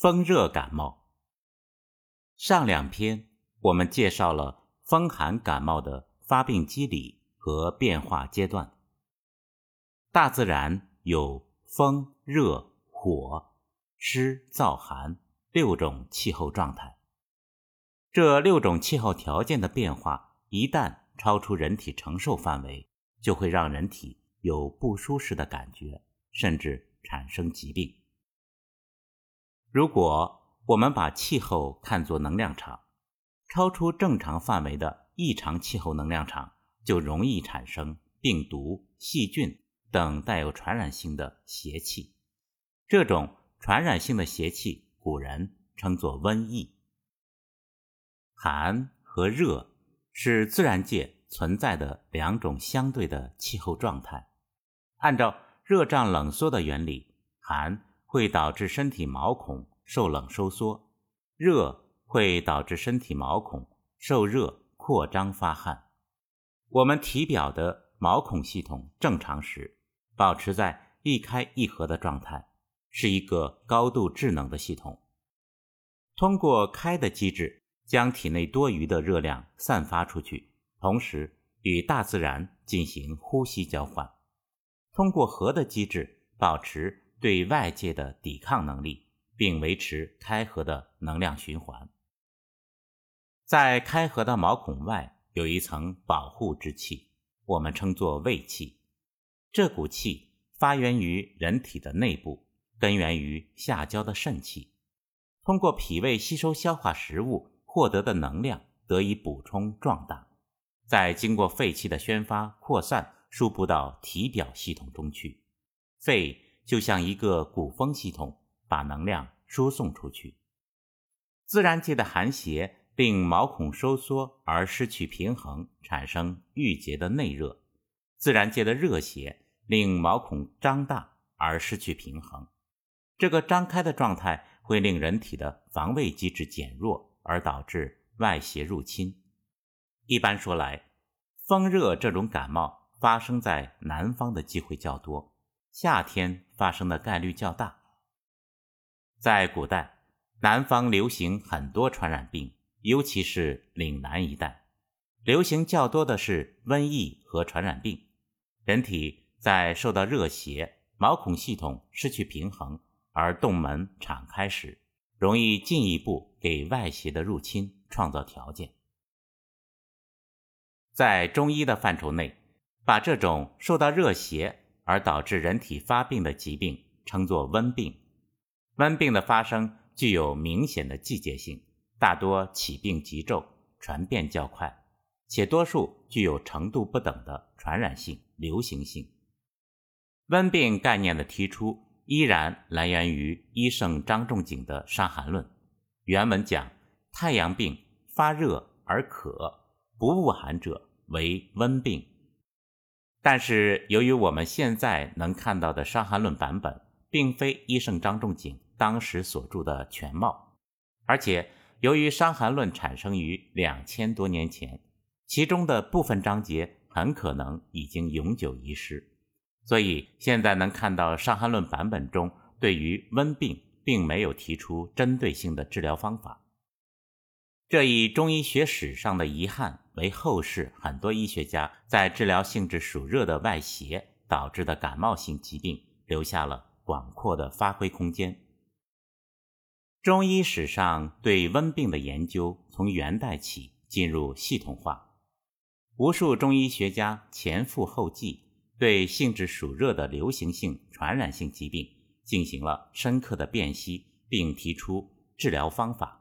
风热感冒。上两篇我们介绍了风寒感冒的发病机理和变化阶段。大自然有风、热、火、湿、燥、寒六种气候状态。这六种气候条件的变化一旦超出人体承受范围，就会让人体有不舒适的感觉，甚至产生疾病。如果我们把气候看作能量场，超出正常范围的异常气候能量场就容易产生病毒、细菌等带有传染性的邪气。这种传染性的邪气，古人称作瘟疫。寒和热是自然界存在的两种相对的气候状态。按照热胀冷缩的原理，寒。会导致身体毛孔受冷收缩，热会导致身体毛孔受热扩张发汗。我们体表的毛孔系统正常时，保持在一开一合的状态，是一个高度智能的系统。通过开的机制，将体内多余的热量散发出去，同时与大自然进行呼吸交换。通过合的机制，保持。对外界的抵抗能力，并维持开合的能量循环。在开合的毛孔外有一层保护之气，我们称作胃气。这股气发源于人体的内部，根源于下焦的肾气，通过脾胃吸收消化食物获得的能量得以补充壮大，再经过肺气的宣发扩散，输布到体表系统中去。肺。就像一个鼓风系统，把能量输送出去。自然界的寒邪令毛孔收缩而失去平衡，产生郁结的内热；自然界的热邪令毛孔张大而失去平衡。这个张开的状态会令人体的防卫机制减弱，而导致外邪入侵。一般说来，风热这种感冒发生在南方的机会较多。夏天发生的概率较大。在古代，南方流行很多传染病，尤其是岭南一带，流行较多的是瘟疫和传染病。人体在受到热邪、毛孔系统失去平衡而洞门敞开时，容易进一步给外邪的入侵创造条件。在中医的范畴内，把这种受到热邪。而导致人体发病的疾病称作温病。温病的发生具有明显的季节性，大多起病急骤，传变较快，且多数具有程度不等的传染性、流行性。温病概念的提出依然来源于医圣张仲景的《伤寒论》。原文讲：“太阳病发热而渴，不恶寒者为温病。”但是，由于我们现在能看到的《伤寒论》版本，并非医圣张仲景当时所著的全貌，而且由于《伤寒论》产生于两千多年前，其中的部分章节很可能已经永久遗失，所以现在能看到《伤寒论》版本中对于温病并没有提出针对性的治疗方法。这一中医学史上的遗憾，为后世很多医学家在治疗性质暑热的外邪导致的感冒性疾病留下了广阔的发挥空间。中医史上对温病的研究从元代起进入系统化，无数中医学家前赴后继，对性质暑热的流行性传染性疾病进行了深刻的辨析，并提出治疗方法。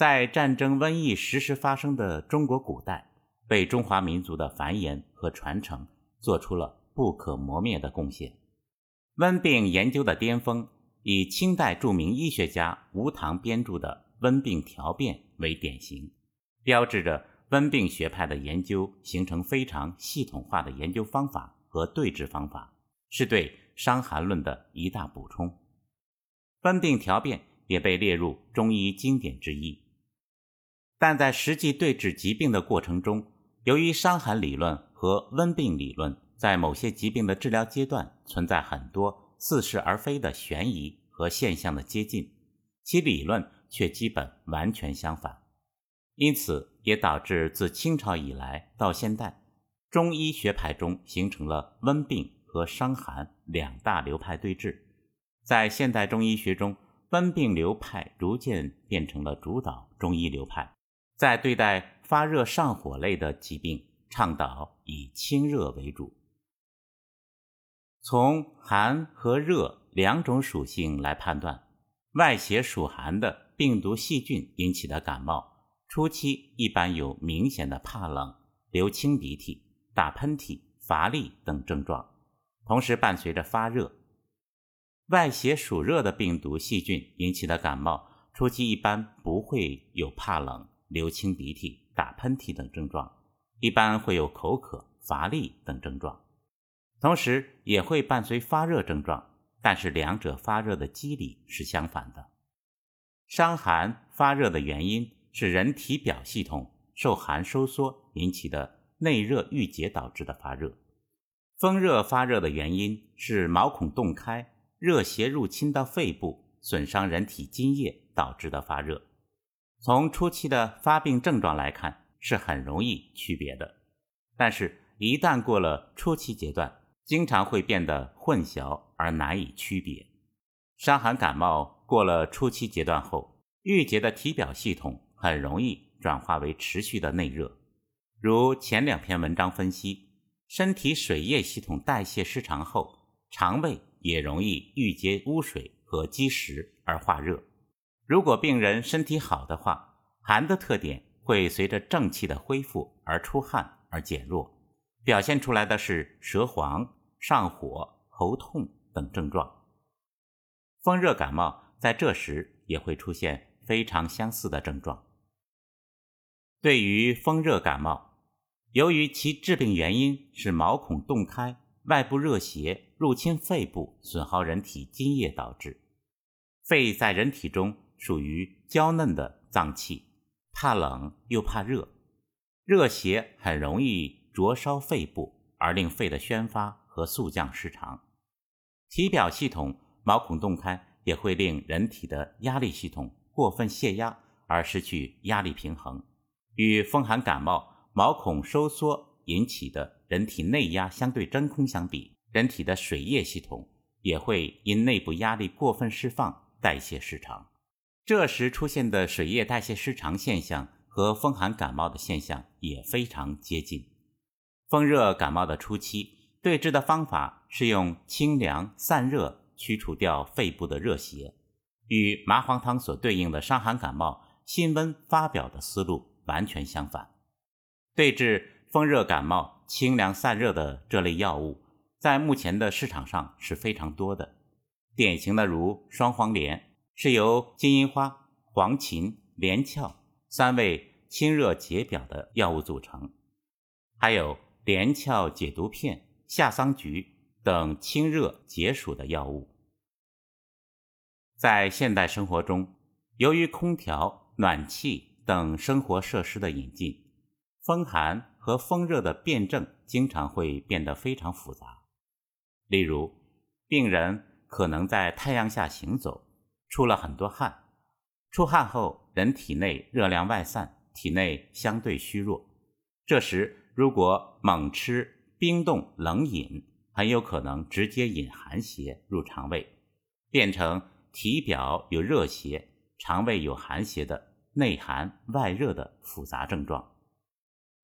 在战争、瘟疫时时发生的中国古代，为中华民族的繁衍和传承做出了不可磨灭的贡献。温病研究的巅峰，以清代著名医学家吴唐编著的《温病条辨》为典型，标志着温病学派的研究形成非常系统化的研究方法和对治方法，是对《伤寒论》的一大补充。《温病条辨》也被列入中医经典之一。但在实际对治疾病的过程中，由于伤寒理论和温病理论在某些疾病的治疗阶段存在很多似是而非的悬疑和现象的接近，其理论却基本完全相反，因此也导致自清朝以来到现代，中医学派中形成了温病和伤寒两大流派对峙。在现代中医学中，温病流派逐渐变成了主导中医流派，在对待发热上火类的疾病，倡导以清热为主。从寒和热两种属性来判断，外邪属寒的病毒细菌引起的感冒，初期一般有明显的怕冷、流清鼻涕、打喷嚏、乏力等症状，同时伴随着发热。外邪属热的病毒细菌引起的感冒，初期一般不会有怕冷、流清鼻涕、打喷嚏等症状，一般会有口渴、乏力等症状。同时也会伴随发热症状，但是两者发热的机理是相反的。伤寒发热的原因是人体表系统受寒收缩引起的内热郁结导致的发热；风热发热的原因是毛孔洞开，热邪入侵到肺部，损伤人体津液导致的发热。从初期的发病症状来看，是很容易区别的，但是，一旦过了初期阶段，经常会变得混淆而难以区别。伤寒感冒过了初期阶段后，郁结的体表系统很容易转化为持续的内热。如前两篇文章分析，身体水液系统代谢失常后，肠胃也容易郁结污水和积食而化热。如果病人身体好的话，寒的特点会随着正气的恢复而出汗而减弱，表现出来的是舌黄。上火、喉痛等症状，风热感冒在这时也会出现非常相似的症状。对于风热感冒，由于其致病原因是毛孔洞开，外部热邪入侵肺部，损耗人体津液导致。肺在人体中属于娇嫩的脏器，怕冷又怕热，热邪很容易灼烧肺部，而令肺的宣发。和速降失常，体表系统毛孔洞开也会令人体的压力系统过分泄压而失去压力平衡。与风寒感冒毛孔收缩引起的人体内压相对真空相比，人体的水液系统也会因内部压力过分释放代谢失常。这时出现的水液代谢失常现象和风寒感冒的现象也非常接近。风热感冒的初期。对治的方法是用清凉散热驱除掉肺部的热邪，与麻黄汤所对应的伤寒感冒辛温发表的思路完全相反。对治风热感冒清凉散热的这类药物，在目前的市场上是非常多的。典型的如双黄连，是由金银花、黄芩、连翘三味清热解表的药物组成，还有连翘解毒片。夏桑菊等清热解暑的药物，在现代生活中，由于空调、暖气等生活设施的引进，风寒和风热的辨证经常会变得非常复杂。例如，病人可能在太阳下行走，出了很多汗，出汗后人体内热量外散，体内相对虚弱，这时如果猛吃。冰冻冷饮很有可能直接引寒邪入肠胃，变成体表有热邪、肠胃有寒邪的内寒外热的复杂症状。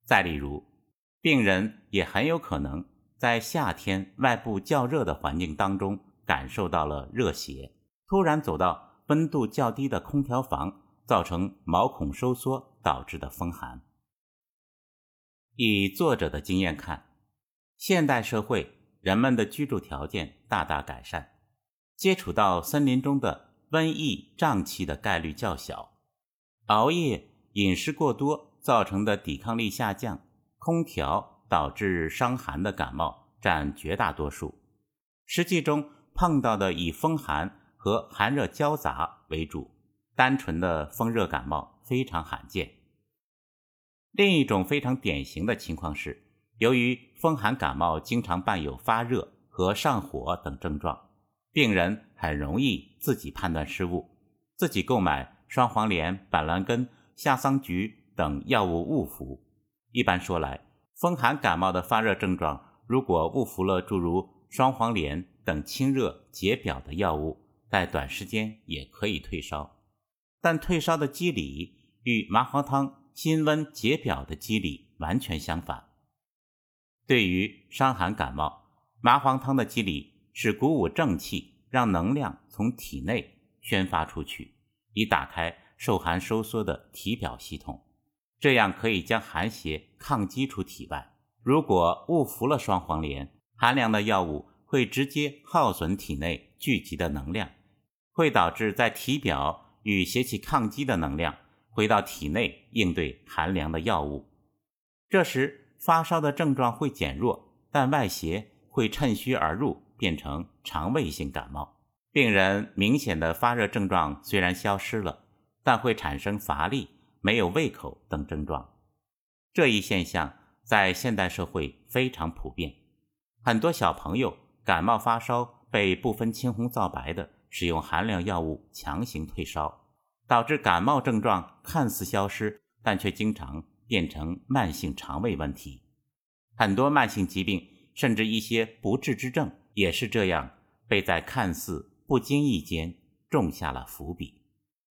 再例如，病人也很有可能在夏天外部较热的环境当中感受到了热邪，突然走到温度较低的空调房，造成毛孔收缩导致的风寒。以作者的经验看。现代社会，人们的居住条件大大改善，接触到森林中的瘟疫瘴气的概率较小。熬夜、饮食过多造成的抵抗力下降，空调导致伤寒的感冒占绝大多数。实际中碰到的以风寒和寒热交杂为主，单纯的风热感冒非常罕见。另一种非常典型的情况是。由于风寒感冒经常伴有发热和上火等症状，病人很容易自己判断失误，自己购买双黄连、板蓝根、夏桑菊等药物误服。一般说来，风寒感冒的发热症状，如果误服了诸如双黄连等清热解表的药物，在短时间也可以退烧。但退烧的机理与麻黄汤辛温解表的机理完全相反。对于伤寒感冒，麻黄汤的机理是鼓舞正气，让能量从体内宣发出去，以打开受寒收缩的体表系统，这样可以将寒邪抗击出体外。如果误服了双黄连，寒凉的药物会直接耗损体内聚集的能量，会导致在体表。与邪气抗击的能量回到体内应对寒凉的药物，这时发烧的症状会减弱，但外邪会趁虚而入，变成肠胃性感冒。病人明显的发热症状虽然消失了，但会产生乏力、没有胃口等症状。这一现象在现代社会非常普遍，很多小朋友感冒发烧被不分青红皂白的。使用寒凉药物强行退烧，导致感冒症状看似消失，但却经常变成慢性肠胃问题。很多慢性疾病，甚至一些不治之症，也是这样被在看似不经意间种下了伏笔。